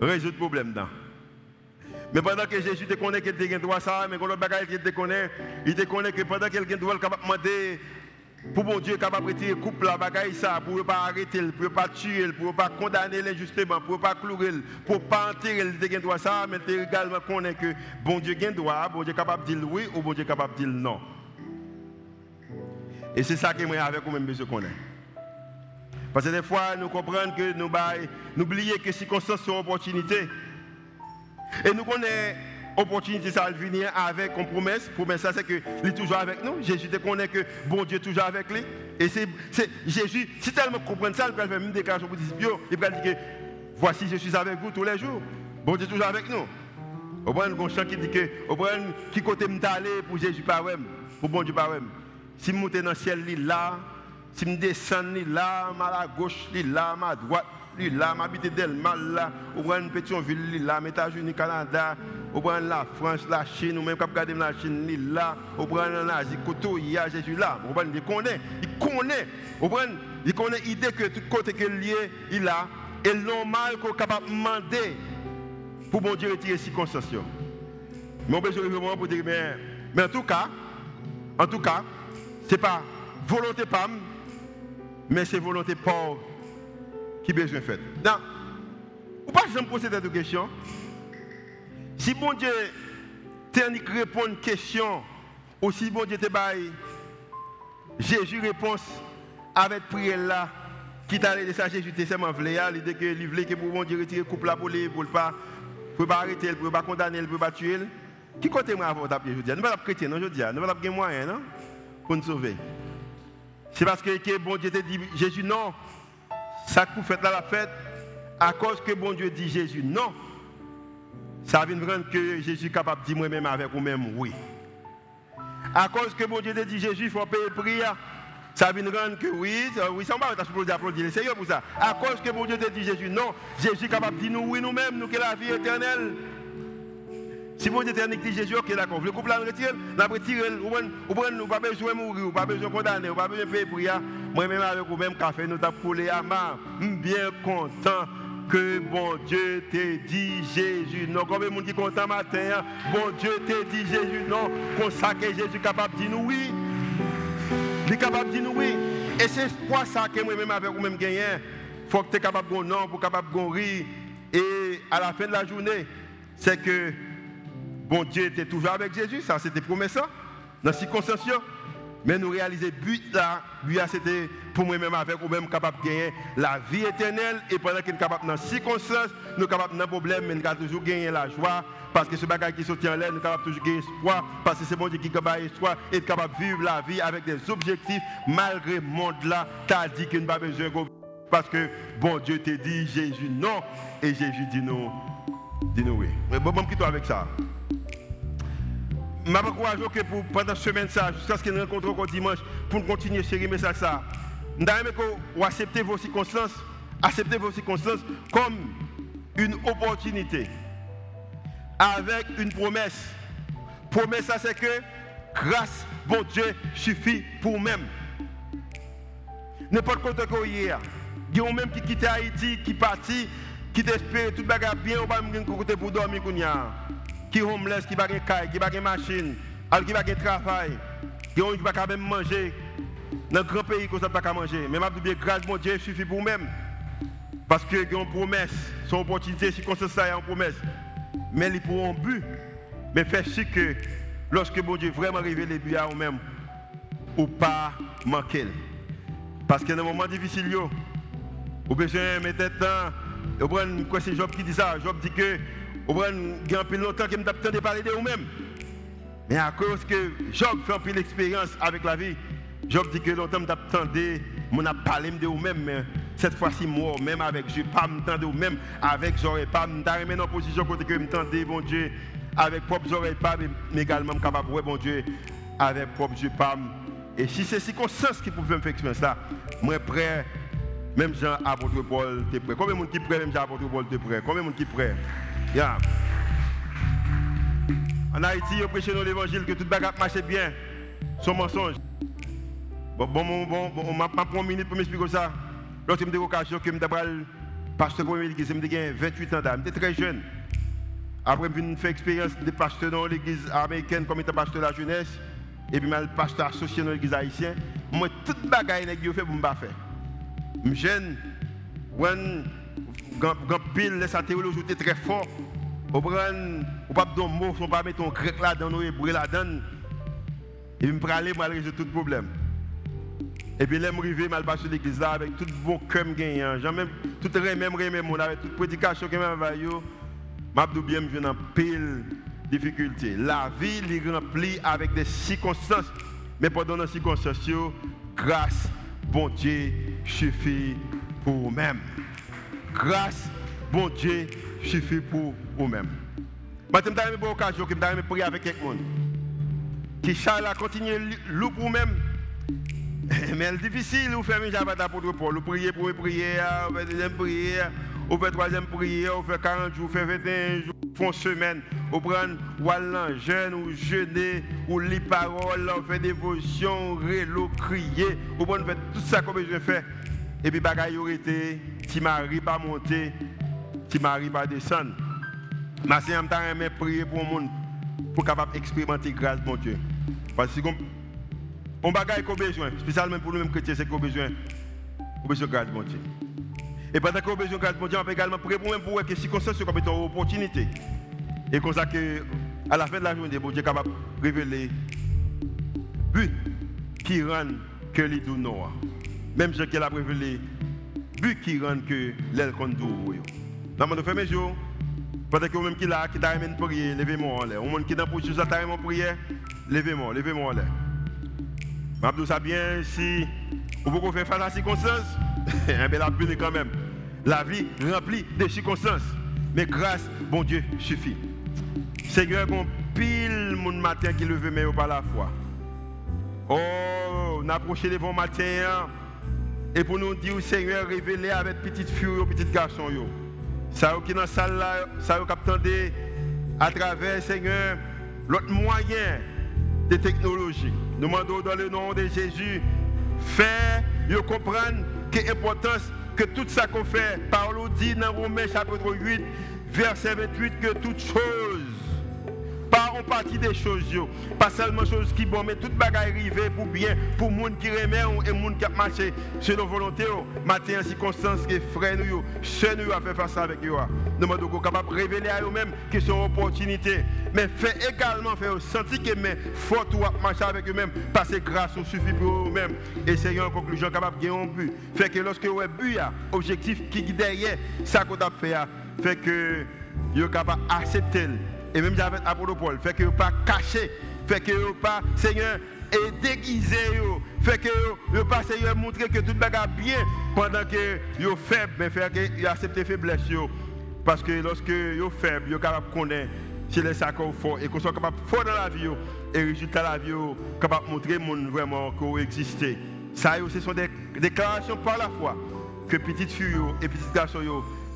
résoudre le problème. Mais pendant que Jésus te connaît qu'il te droit ça, mais quand l'autre qu'il te connaît, il te connaît que pendant qu'il a droit de demander pour bon Dieu capable de retirer couple la bagaille ça pour ne pas arrêter pour ne pas tuer pour ne pas condamner l'injustement pour ne pas clouer pour ne pas enterrer le droit ça mais également connaît que bon Dieu a droit bon Dieu est capable de dire oui ou bon Dieu est capable de dire non et c'est ça que moi avec vous même besoin connaître parce que des fois, nous comprenons que nous oublions que circonstances sont opportunités. Et nous connaissons opportunité, ça va venir avec une promesse. Promesse, ça, c'est que est toujours avec nous. Jésus te connaît que bon Dieu est toujours avec lui. Et c'est Jésus, si tellement comprendre ça, il va faire une déclaration pour dire, il va dire que voici, je suis avec vous tous les jours. Bon Dieu est toujours avec nous. Au point, un chant qui dit que, au point, qui côté m'aller pour Jésus par pour bon Dieu par Si je monte dans le ciel, là, si je descends là, à la gauche, là, à droite, là, m'habite Delmal, là, ou prendre Pétionville, là, États-Unis, Canada, ou prendre la France, la Chine, ou même quand regarder la Chine, là, ou prendre l'Asie, Koto, il y a Jésus là. Ou prendre, il connaît, il connaît, ou prendre, il connaît l'idée que tout côté que lié, il a, et normal qu'on est capable de demander pour bon Dieu retirer circonstances. Mais on peut se vraiment pour dire, mais, mais en tout cas, en tout cas, ce n'est pas volonté pas mais c'est volonté pauvre qui besoin fait. Donc, ou pas me poser cette question. Si bon Dieu répond à une question, ou si bon Dieu te baille, Jésus réponse avec prière là, qui t'a de ça, Jésus te seulement voulu, l'idée que il voulait que pour bon Dieu retire couple là pour lui, pour pas, pour pas arrêter, pour pas condamner, pour pas tuer. Qui côté moi avant d'appeler aujourd'hui? Nous pas chrétiens, non, dis, nous pas moyen, non, pour nous sauver. C'est parce que, bon Dieu te dit, Jésus, non. Ça que vous faites là la fête, à cause que bon Dieu dit Jésus, non. Ça vient de rendre que Jésus est capable de dire moi-même avec vous-même, oui. À cause que bon Dieu te dit Jésus, il faut payer le prix. Ça vient rendre que oui, oui, ça va être applaudir. C'est sérieux pour ça. À cause que bon Dieu te dit Jésus, non, Jésus est capable de dire nous, oui, nous-mêmes, nous, que la vie éternelle. Si vous êtes dit Jésus, ok, d'accord, le couple la retire, la retirer, vous ne pas besoin de mourir, vous pas besoin de condamner, vous pas besoin de payer pour Moi-même avec vous même café, nous avons coulé à main. bien content que bon Dieu te dit Jésus. Non, comme le monde qui content matin, hein? bon Dieu te dit Jésus. Non, que Jésus capable de dire nous oui. Il est capable de dire nous oui. Et c'est quoi ça que moi-même avec vous-même gagner. Il faut que tu es capable de non, pour capable de rire. Et à la fin de la journée, c'est que bon Dieu était toujours avec Jésus. Ça, c'était promesse. Hein? Dans ces circonstances. Mais nous réaliser but là, but c'était pour moi-même avec ou même capable de gagner la vie éternelle. Et pendant qu'il est capable dans circonstances, nous sommes capables dans problème, mais nous sommes toujours gagner la joie. Parce que ce bagage qui sortit en l'air, nous sommes capables toujours gagner espoir. Parce que c'est bon Dieu qui capable espoir et capable de vivre la vie avec des objectifs malgré le monde là, as dit qu'il n'y a pas besoin de parce que bon Dieu te dit Jésus non. Et Jésus dit non. Nous oui. Mais bon, bon, quitte avec ça je encourage que pour, pendant cette semaine, jusqu'à ce que nous rencontrons encore dimanche, pour continuer à chérir message ça. Nous que accepter vos circonstances, accepter vos circonstances comme une opportunité, avec une promesse. Promesse, ça c'est que grâce, bon Dieu, suffit pour même. N'importe quoi que hier, il y a même qui quitte Haïti, qui partit, qui espère tout le bien, on va me côté pour dormir qui homeless, qui n'a pas de caille, qui n'a pas de machine, qui n'a pas de travail, qui n'a pas même manger. Dans un grand pays, qu'on ne pas manger. Mais je dis grâce mon Dieu suffit pour même. Parce que y a une promesse, son opportunité, si ça, a une promesse. Mais il pour un but. Mais fait sûr que lorsque mon Dieu vraiment révèle les buts à vous-même, ou pas manquer. Parce que dans un moment difficile, vous avez besoin de mettre temps. Vous prenez Job qui dit ça Job dit que vous a un peu longtemps que je de parler de vous-même. Mais à cause que Job fait un peu l'expérience avec la vie, Job dit que longtemps je mon a parlé de vous-même, mais cette fois-ci, moi, même avec Dieu, pas de vous-même, avec j'aurais pas, dans en position côté que me bon Dieu, avec propre oreilles pas, mais également capable, ouais, bon Dieu, avec propre Dieu pas. Et si c'est circonstance qui pouvait me faire expérience ça, moi prêt, même Jean apôtre Paul, es prêt. Combien de monde qui prêt, même Jean apôtre Paul, es prêt? Combien de monde qui prêt? Yeah. En Haïti, ils prêché dans l'évangile que tout le bagage marche bien. Son mensonge. Bon, bon, bon, bon, on m'a pas une minute pour m'expliquer ça. Lorsque je me occasion que je me pasteur pour l'église, je 28 ans d'âge. J'étais très jeune. Après, je faire expérience de pasteur dans l'église américaine comme étant pasteur de la jeunesse. Et puis, je suis pasteur associé dans l'église haïtienne. Moi, tout le bagage que je fais, je ne pas faire. Je suis jeune. Quand pile, sa théologie était très fort. Vous prenez, vous pas de mots, vous pas mettre un grec là dans nos hébreux là dedans. Et tout problème. Et puis là, je suis passé l'église là avec tout bon cœur gagnant. J'ai même tout même même avec toute prédication que je fais. Je bien je dans pile difficulté. La vie est remplie avec des circonstances. Mais pendant les circonstances, grâce, bon Dieu, suffit pour vous-même. Grâce, bon Dieu, suffit pour vous-même. Je vais vous occasion je prier avec quelqu'un. Qui loup pour vous-même. Mais c'est difficile, vous faites un jabata pour Paul. Vous priez pour une prière, vous faites deuxième prière, vous faites troisième prière, vous faites 40 jours, vous faites 21 jours, vous faites une semaine. Vous prenez ou jeûne, ou jeûner, ou lit parole, vous faites dévotion, rélo, crier. Vous faites tout ça comme je fais. Et puis, bagaille aurait été, si Marie pas monter, si Marie pas descendre. Je prier pour le monde, pour capable expérimenter grâce, mon Dieu. Parce que on bagaille qu'on besoin, spécialement pour nous-mêmes chrétiens, c'est qu'on besoin, on besoin de grâce, mon Dieu. Et pendant qu'on besoin de grâce, mon Dieu, on peut également prier pour nous pour que si comme étant une opportunité. Et comme ça que, à la fin de la journée, mon Dieu est capable de révéler but qui rend que les doux noirs. Même ce qu'elle a révélé, but qui rend que l'aile qu'on doux. Dans mon fait mes jours, pendant que vous-même qui là, qui t'a aimé prier, levez-moi en. Au qui dans t'a aimé prier, levez-moi, levez-moi en l'air. Je ça bien, si vous pouvez faire face à la circonstance, eh bien la quand même. La vie remplie de circonstances. Mais grâce, bon Dieu, suffit. Seigneur, bon pile mon matin qui mais la foi. Oh, on approche les matins hein. Et pour nous dire, Seigneur, révélez avec petite fille, petit garçon. Yo. Ça qui dans la salle là, ça qui à travers, Seigneur, l'autre moyen de technologie. Nous demandons dans le nom de Jésus, faire, comprendre que l'importance que tout ça qu'on fait, Paul dit dans Romains chapitre 8, verset 28, que toute chose partie des choses, pas seulement choses qui bon, mais toute bagaille arrivée pour bien, pour monde qui remet et monde qui a marché selon volonté. Matin en circonstance que frère nous, sœurs nous a fait face avec eux. Nous sommes capables de révéler à eux-mêmes que une opportunité. Mais fait également faire sentir que mais faut tout marcher avec eux-mêmes parce que grâce au suffit pour eux-mêmes. Et c'est en conclusion capable de un but. Fait que lorsque vous avez but, objectif qui derrière, ça qu'on a fait, fait que vous êtes capable d'accepter et même avec Apollo Paul, fait que pas caché, fait que pas, Seigneur, et déguisé, fait que pas, Seigneur, montrer que tout monde bien pendant que vous faible, mais fait que vous acceptez faiblesse. Parce que lorsque êtes faible, êtes capable connaître c'est les sacs fort et qu'on soit capable de fort dans la vie et résultat la vie capable de montrer monde vraiment qu'on existe. Ça ce sont des déclarations par la foi que petite fille et petite garçon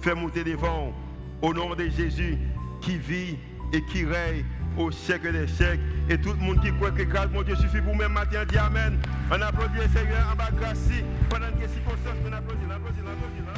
fait monter devant au nom de Jésus qui vit et qui règne au siècle des siècles. Et tout le monde qui croit que grâce, mon Dieu, suffit pour même matin, dit Amen. On applaudit le Seigneur en bas grâce pendant que circonstances, on applaudit, on applaudit, on applaudit, on applaudit.